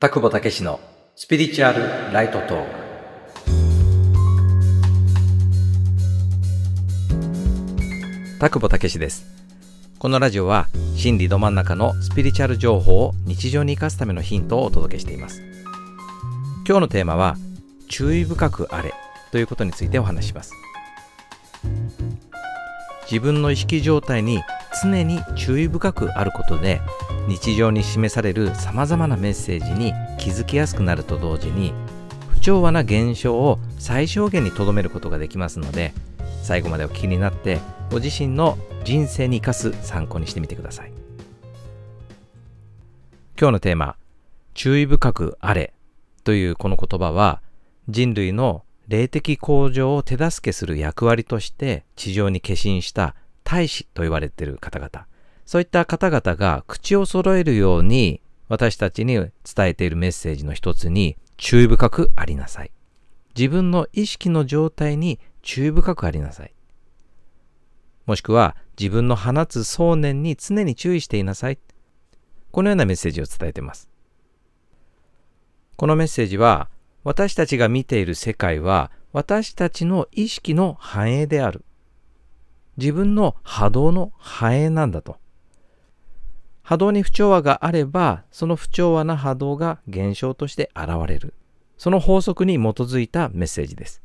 田久保武のスピリチュアルライトトーク。田久保武です。このラジオは心理ど真ん中のスピリチュアル情報を日常に生かすためのヒントをお届けしています。今日のテーマは注意深くあれということについてお話します。自分の意識状態に常に注意深くあることで日常に示される様々なメッセージに気づきやすくなると同時に不調和な現象を最小限に留めることができますので最後までお聞きになってご自身の人生に生かす参考にしてみてください。今日のテーマ注意深くあれというこの言葉は人類の霊的向上を手助けする役割として地上に化身した大使と言われている方々。そういった方々が口を揃えるように私たちに伝えているメッセージの一つに注意深くありなさい。自分の意識の状態に注意深くありなさい。もしくは自分の放つ想念に常に注意していなさい。このようなメッセージを伝えています。このメッセージは私たちが見ている世界は私たちの意識の反映である。自分の波動の反映なんだと。波動に不調和があれば、その不調和な波動が現象として現れる。その法則に基づいたメッセージです。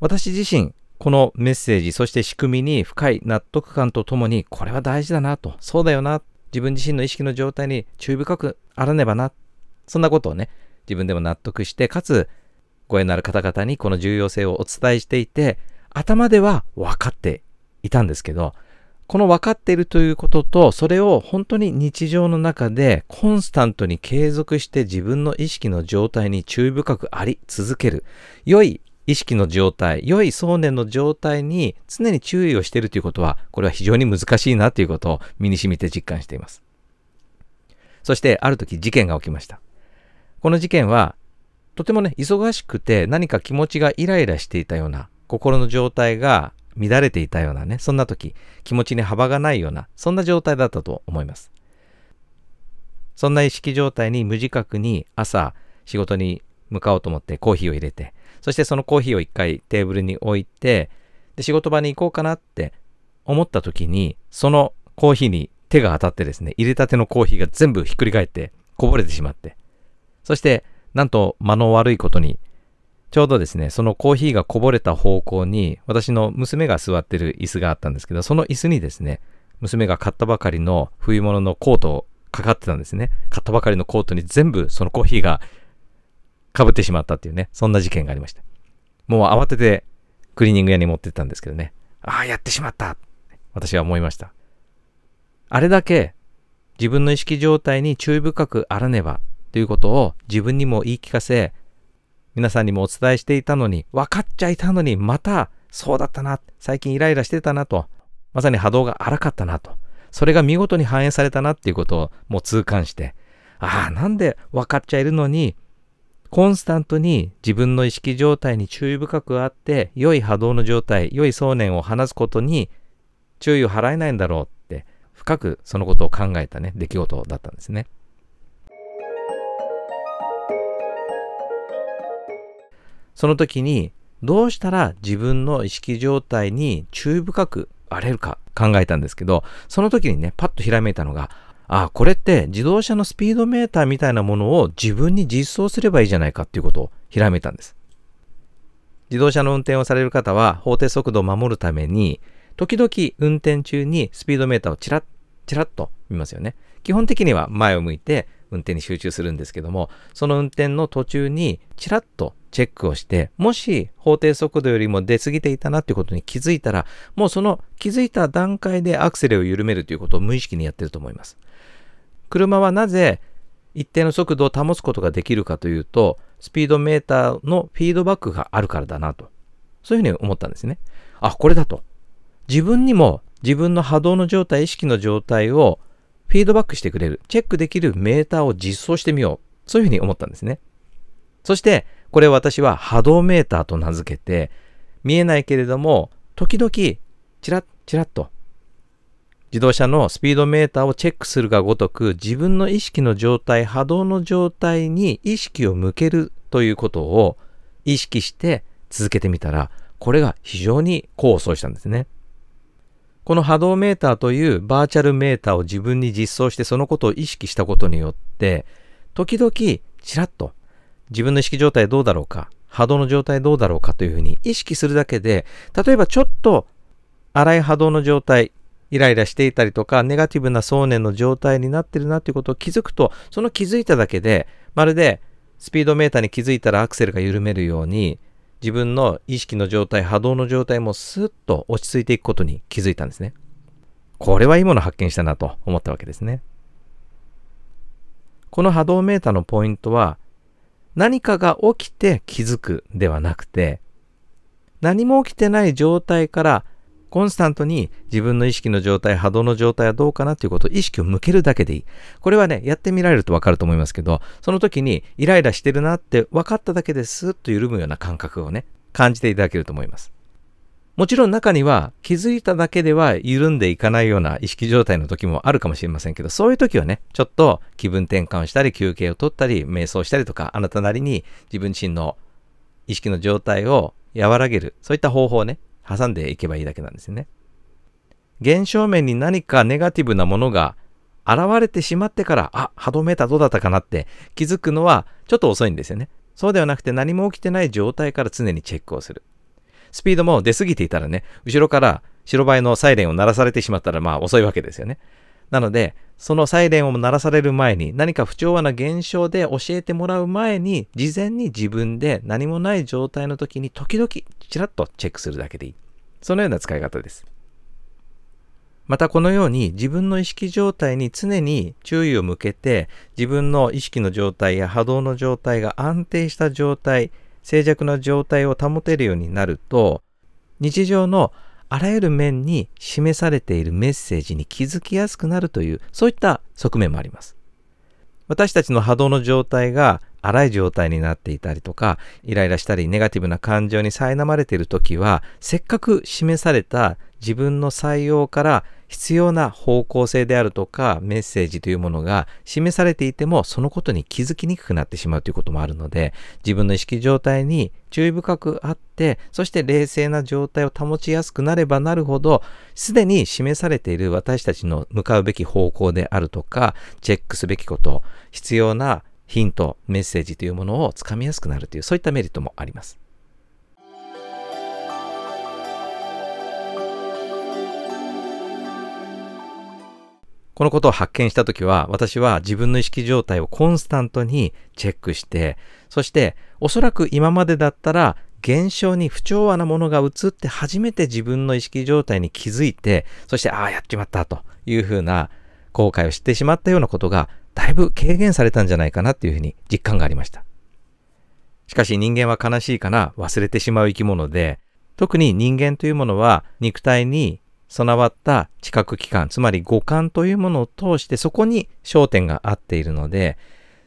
私自身、このメッセージ、そして仕組みに深い納得感とともに、これは大事だなと、そうだよな、自分自身の意識の状態に注意深くあらねばな、そんなことをね、自分でも納得して、かつ、ご縁のある方々にこの重要性をお伝えしていて、頭では分かっていたんですけど、この分かっているということと、それを本当に日常の中でコンスタントに継続して自分の意識の状態に注意深くあり続ける。良い意識の状態、良い想念の状態に常に注意をしているということは、これは非常に難しいなということを身に染みて実感しています。そしてある時事件が起きました。この事件は、とてもね、忙しくて何か気持ちがイライラしていたような心の状態が乱れていたようなね、そんな時、気持ちに幅がないような、そんな状態だったと思います。そんな意識状態に無自覚に朝仕事に向かおうと思ってコーヒーを入れて、そしてそのコーヒーを一回テーブルに置いて、で仕事場に行こうかなって思った時に、そのコーヒーに手が当たってですね、入れたてのコーヒーが全部ひっくり返ってこぼれてしまって、そしてなんと間の悪いことにちょうどですね、そのコーヒーがこぼれた方向に、私の娘が座ってる椅子があったんですけど、その椅子にですね、娘が買ったばかりの冬物のコートをかかってたんですね。買ったばかりのコートに全部そのコーヒーが被ってしまったっていうね、そんな事件がありました。もう慌ててクリーニング屋に持ってったんですけどね、ああ、やってしまった私は思いました。あれだけ自分の意識状態に注意深くあらねばということを自分にも言い聞かせ、皆さんにもお伝えしていたのに、分かっちゃいたのに、また、そうだったな、最近イライラしてたなと、まさに波動が荒かったなと、それが見事に反映されたなっていうことをもう痛感して、ああ、なんで分かっちゃいるのに、コンスタントに自分の意識状態に注意深くあって、良い波動の状態、良い想念を話すことに注意を払えないんだろうって、深くそのことを考えたね、出来事だったんですね。その時にどうしたら自分の意識状態に注意深くあれるか考えたんですけど、その時にね、パッとひらめいたのが、あ、これって自動車のスピードメーターみたいなものを自分に実装すればいいじゃないかっていうことをひらめいたんです。自動車の運転をされる方は法定速度を守るために、時々運転中にスピードメーターをチラッ、チラッと見ますよね。基本的には前を向いて運転に集中するんですけども、その運転の途中にチラッとチェックをして、もし法定速度よりも出過ぎていたなっていうことに気づいたら、もうその気づいた段階でアクセルを緩めるということを無意識にやってると思います。車はなぜ一定の速度を保つことができるかというと、スピードメーターのフィードバックがあるからだなと。そういうふうに思ったんですね。あ、これだと。自分にも自分の波動の状態、意識の状態をフィードバックしてくれる、チェックできるメーターを実装してみよう。そういうふうに思ったんですね。そして、これ私は波動メーターと名付けて、見えないけれども、時々、チラッチラッと、自動車のスピードメーターをチェックするがごとく自分の意識の状態、波動の状態に意識を向けるということを意識して続けてみたら、これが非常に功を奏したんですね。この波動メーターというバーチャルメーターを自分に実装してそのことを意識したことによって、時々ちらっと自分の意識状態どうだろうか、波動の状態どうだろうかというふうに意識するだけで、例えばちょっと荒い波動の状態、イライラしていたりとか、ネガティブな想念の状態になってるなっていうことを気づくと、その気づいただけで、まるでスピードメーターに気づいたらアクセルが緩めるように、自分の意識の状態、波動の状態もスッと落ち着いていくことに気づいたんですね。これはいいものを発見したなと思ったわけですね。この波動メーターのポイントは、何かが起きて気づくではなくて、何も起きてない状態からコンスタントに自分の意識の状態、波動の状態はどうかなということを意識を向けるだけでいい。これはね、やってみられるとわかると思いますけど、その時にイライラしてるなって分かっただけでスーッと緩むような感覚をね、感じていただけると思います。もちろん中には気づいただけでは緩んでいかないような意識状態の時もあるかもしれませんけど、そういう時はね、ちょっと気分転換をしたり、休憩を取ったり、瞑想したりとか、あなたなりに自分自身の意識の状態を和らげる、そういった方法をね、挟んでいけばいいだけなんですよね。現象面に何かネガティブなものが現れてしまってから、あ、歯止めたどうだったかなって気づくのはちょっと遅いんですよね。そうではなくて何も起きてない状態から常にチェックをする。スピードも出過ぎていたらね、後ろから白バイのサイレンを鳴らされてしまったらまあ遅いわけですよね。なので、そのサイレンを鳴らされる前に何か不調和な現象で教えてもらう前に事前に自分で何もない状態の時に時々ちらっとチェックするだけでいい。そのような使い方です。またこのように自分の意識状態に常に注意を向けて自分の意識の状態や波動の状態が安定した状態、静寂な状態を保てるようになると日常のあらゆる面に示されているメッセージに気づきやすくなるというそういった側面もあります。私たちの波動の状態が荒い状態になっていたりとか、イライラしたりネガティブな感情に苛まれている時は、せっかく示された自分の採用から必要な方向性であるとかメッセージというものが示されていてもそのことに気づきにくくなってしまうということもあるので自分の意識状態に注意深くあってそして冷静な状態を保ちやすくなればなるほどすでに示されている私たちの向かうべき方向であるとかチェックすべきこと必要なヒントメッセージというものをつかみやすくなるというそういったメリットもあります。このことを発見したときは、私は自分の意識状態をコンスタントにチェックして、そしておそらく今までだったら現象に不調和なものが映って初めて自分の意識状態に気づいて、そしてああ、やっちまったというふうな後悔を知ってしまったようなことがだいぶ軽減されたんじゃないかなっていうふうに実感がありました。しかし人間は悲しいかな忘れてしまう生き物で、特に人間というものは肉体に備わった知覚器官、つまり五感というものを通してそこに焦点が合っているので、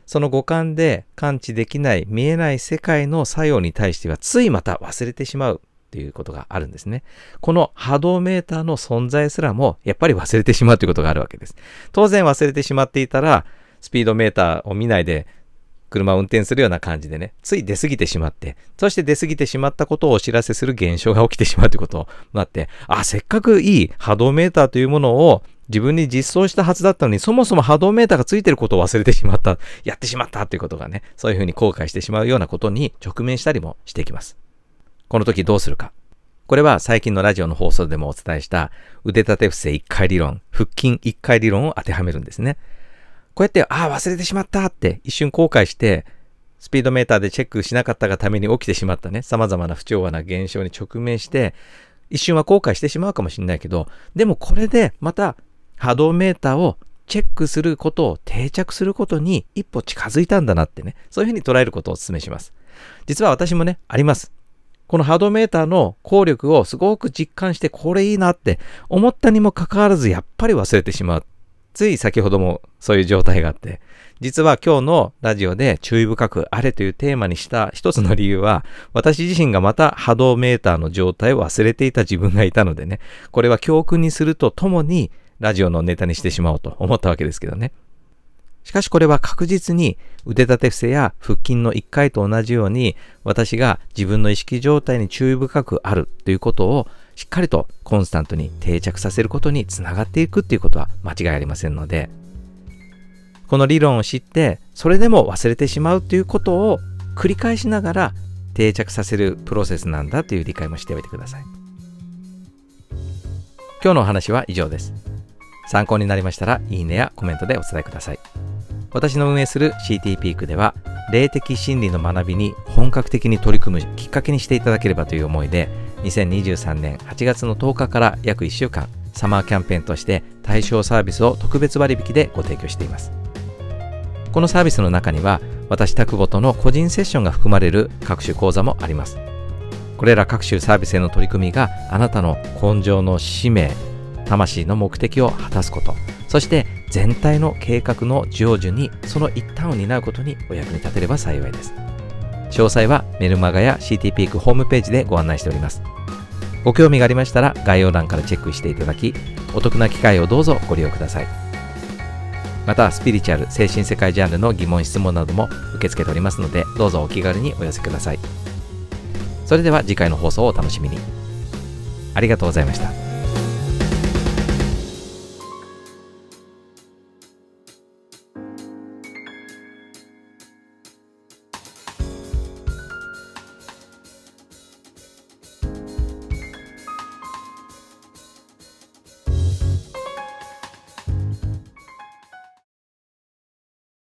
その五感で感知できない見えない世界の作用に対してはついまた忘れてしまうということがあるんですね。この波動メーターの存在すらもやっぱり忘れてしまうということがあるわけです。当然忘れてしまっていたらスピードメーターを見ないで車を運転するような感じでね、つい出過ぎてしまって、そして出過ぎてしまったことをお知らせする現象が起きてしまうということになって、あ、せっかくいい波動メーターというものを自分に実装したはずだったのに、そもそも波動メーターがついてることを忘れてしまった、やってしまったということがね、そういうふうに後悔してしまうようなことに直面したりもしていきます。この時どうするか。これは最近のラジオの放送でもお伝えした腕立て伏せ1回理論、腹筋1回理論を当てはめるんですね。こうやって、ああ、忘れてしまったって一瞬後悔して、スピードメーターでチェックしなかったがために起きてしまったね、様々な不調和な現象に直面して、一瞬は後悔してしまうかもしれないけど、でもこれでまた波動メーターをチェックすることを定着することに一歩近づいたんだなってね、そういうふうに捉えることをお勧めします。実は私もね、あります。この波動メーターの効力をすごく実感してこれいいなって思ったにもかかわらずやっぱり忘れてしまう。つい先ほどもそういう状態があって、実は今日のラジオで注意深くあれというテーマにした一つの理由は、私自身がまた波動メーターの状態を忘れていた自分がいたのでね、これは教訓にするとともに、ラジオのネタにしてしまおうと思ったわけですけどね。しかしこれは確実に腕立て伏せや腹筋の1回と同じように私が自分の意識状態に注意深くあるということをしっかりとコンスタントに定着させることにつながっていくっていうことは間違いありませんのでこの理論を知ってそれでも忘れてしまうということを繰り返しながら定着させるプロセスなんだという理解もしておいてください。今日のお話は以上です。参考になりましたらいいねやコメントでお伝えください。私の運営する CT ピークでは霊的真理の学びに本格的に取り組むきっかけにしていただければという思いで2023年8月の10日から約1週間サマーキャンペーンとして対象サービスを特別割引でご提供しています。このサービスの中には私タクボとの個人セッションが含まれる各種講座もあります。これら各種サービスへの取り組みがあなたの根性の使命魂の目的を果たすことそして全体の計画の成就にその一端を担うことにお役に立てれば幸いです。詳細はメルマガや CT ピークホームページでご案内しております。ご興味がありましたら概要欄からチェックしていただきお得な機会をどうぞご利用ください。またスピリチュアル精神世界ジャンルの疑問質問なども受け付けておりますのでどうぞお気軽にお寄せください。それでは次回の放送をお楽しみに。ありがとうございました。